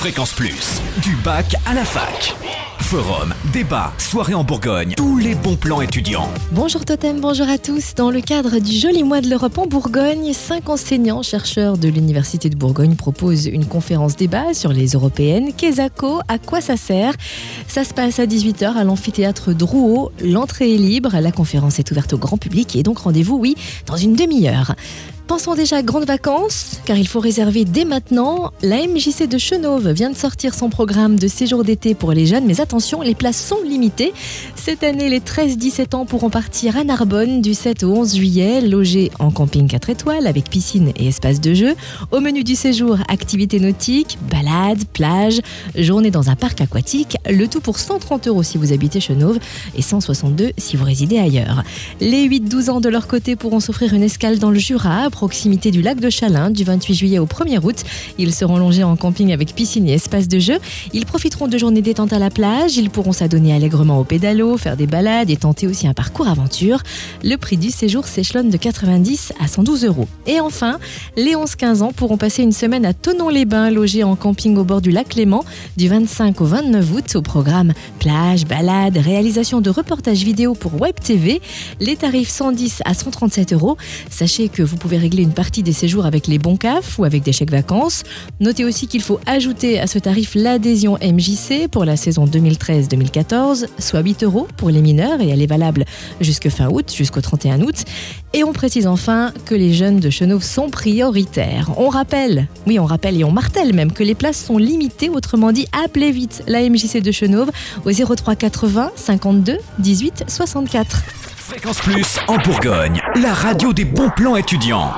Fréquence Plus, du bac à la fac. Forum, débat, soirée en Bourgogne, tous les bons plans étudiants. Bonjour Totem, bonjour à tous. Dans le cadre du joli mois de l'Europe en Bourgogne, cinq enseignants chercheurs de l'Université de Bourgogne proposent une conférence débat sur les européennes. Quesaco, à quoi ça sert? Ça se passe à 18h à l'amphithéâtre Drouot. L'entrée est libre, la conférence est ouverte au grand public et donc rendez-vous, oui, dans une demi-heure. Pensons déjà à grandes vacances, car il faut réserver dès maintenant. La MJC de Chenauve vient de sortir son programme de séjour d'été pour les jeunes, mais attention, les places sont limitées. Cette année, les 13-17 ans pourront partir à Narbonne du 7 au 11 juillet, logés en camping 4 étoiles avec piscine et espace de jeu. Au menu du séjour, activités nautiques, balades, plages, journée dans un parc aquatique, le tout pour 130 euros si vous habitez Chenauve et 162 si vous résidez ailleurs. Les 8-12 ans de leur côté pourront s'offrir une escale dans le Jura, proximité du lac de Chalin du 28 juillet au 1er août. Ils seront longés en camping avec piscine et espace de jeu. Ils profiteront de journées détentes à la plage. Ils pourront s'adonner allègrement au pédalo, faire des balades et tenter aussi un parcours aventure. Le prix du séjour s'échelonne de 90 à 112 euros. Et enfin, les 11-15 ans pourront passer une semaine à Tonon-les-Bains, logés en camping au bord du lac Léman du 25 au 29 août au programme plage, balade, réalisation de reportages vidéo pour Web TV. Les tarifs 110 à 137 euros. Sachez que vous pouvez une partie des séjours avec les bons CAF ou avec des chèques vacances. Notez aussi qu'il faut ajouter à ce tarif l'adhésion MJC pour la saison 2013-2014, soit 8 euros pour les mineurs et elle est valable jusque fin août, jusqu'au 31 août. Et on précise enfin que les jeunes de Chenauve sont prioritaires. On rappelle, oui on rappelle et on martèle même que les places sont limitées, autrement dit appelez vite la MJC de Chenauve au 03 80 52 18 64. Fréquence Plus en Bourgogne, la radio des bons plans étudiants.